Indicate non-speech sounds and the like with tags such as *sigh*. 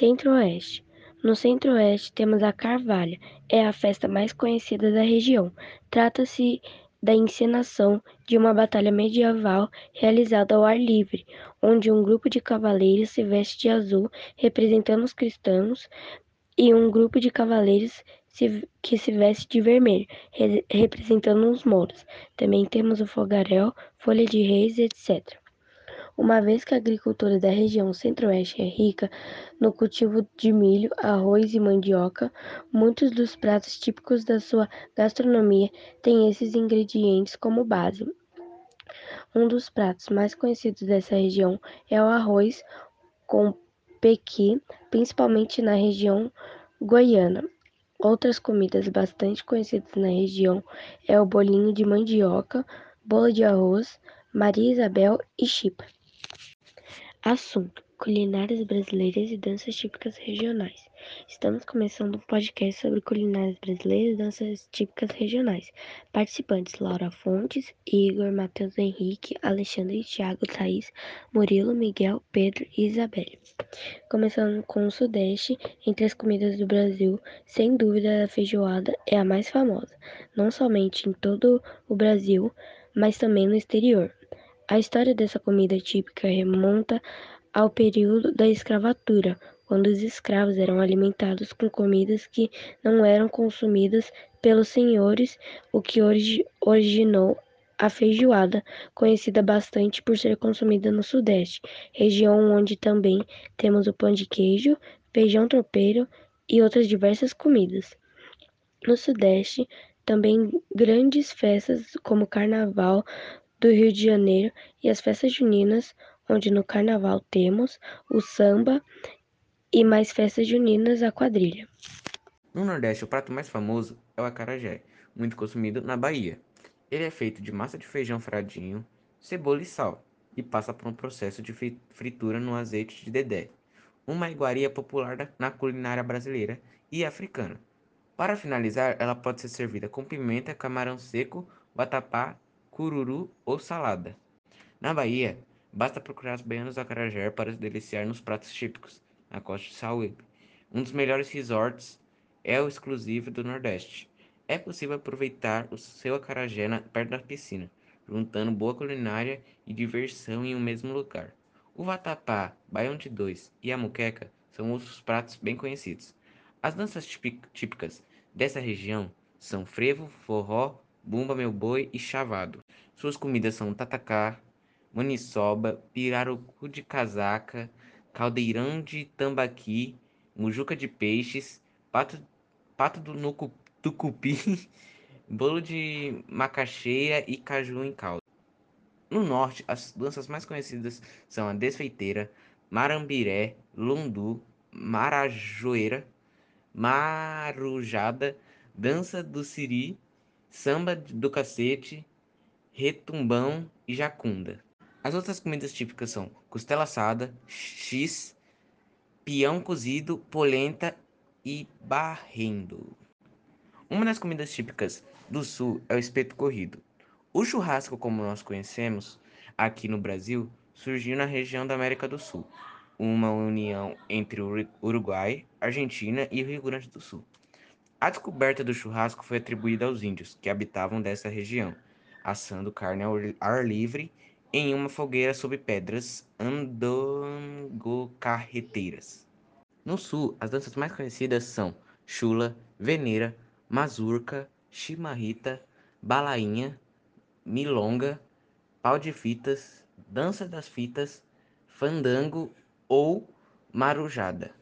Centro-Oeste. No Centro-Oeste temos a Carvalha, é a festa mais conhecida da região. Trata-se da encenação de uma batalha medieval realizada ao ar livre, onde um grupo de cavaleiros se veste de azul, representando os cristãos, e um grupo de cavaleiros se, que se veste de vermelho, re, representando os moros. Também temos o fogaréu, folha de reis, etc. Uma vez que a agricultura da região centro-oeste é rica no cultivo de milho, arroz e mandioca, muitos dos pratos típicos da sua gastronomia têm esses ingredientes como base. Um dos pratos mais conhecidos dessa região é o arroz com pequi, principalmente na região goiana. Outras comidas bastante conhecidas na região é o bolinho de mandioca, bolo de arroz, Maria Isabel e chipa. Assunto: culinárias brasileiras e danças típicas regionais. Estamos começando um podcast sobre culinárias brasileiras e danças típicas regionais. Participantes: Laura Fontes, Igor, Matheus Henrique, Alexandre, Thiago, Thaís, Murilo, Miguel, Pedro e Isabelle. Começando com o Sudeste, entre as comidas do Brasil, sem dúvida a feijoada é a mais famosa, não somente em todo o Brasil, mas também no exterior. A história dessa comida típica remonta ao período da escravatura, quando os escravos eram alimentados com comidas que não eram consumidas pelos senhores, o que originou a feijoada, conhecida bastante por ser consumida no Sudeste, região onde também temos o pão de queijo, feijão tropeiro e outras diversas comidas. No Sudeste, também grandes festas como Carnaval do Rio de Janeiro e as festas juninas, onde no Carnaval temos o samba e mais festas juninas a quadrilha. No Nordeste, o prato mais famoso é o acarajé, muito consumido na Bahia. Ele é feito de massa de feijão fradinho, cebola e sal, e passa por um processo de fritura no azeite de dedé, uma iguaria popular na culinária brasileira e africana. Para finalizar, ela pode ser servida com pimenta, camarão seco, vatapá, cururu ou salada. Na Bahia, basta procurar os baianos do acarajé para se deliciar nos pratos típicos, na costa de Sauípe. Um dos melhores resorts é o exclusivo do Nordeste. É possível aproveitar o seu acarajé perto da piscina, juntando boa culinária e diversão em um mesmo lugar. O vatapá, baião de dois e a muqueca são outros pratos bem conhecidos. As danças típicas dessa região são frevo, forró, bumba meu boi e chavado. Suas comidas são tatacá, maniçoba, pirarucu de casaca, caldeirão de tambaqui, mujuca de peixes, pato, pato do nucu, tucupi, *laughs* bolo de macaxeira e caju em calda. No norte, as danças mais conhecidas são a desfeiteira, marambiré, lundu, marajoeira, marujada, dança do siri, samba do cacete, retumbão e jacunda. As outras comidas típicas são costela assada, x, peão cozido, polenta e barrendo. Uma das comidas típicas do sul é o espeto corrido. O churrasco, como nós conhecemos aqui no Brasil, surgiu na região da América do Sul, uma união entre o Uruguai, Argentina e o Rio Grande do Sul. A descoberta do churrasco foi atribuída aos índios que habitavam dessa região, assando carne ao ar livre em uma fogueira sob pedras andangocarreteiras. No sul, as danças mais conhecidas são chula, veneira, mazurca, chimarrita, balainha, milonga, pau de fitas, dança das fitas, fandango ou marujada.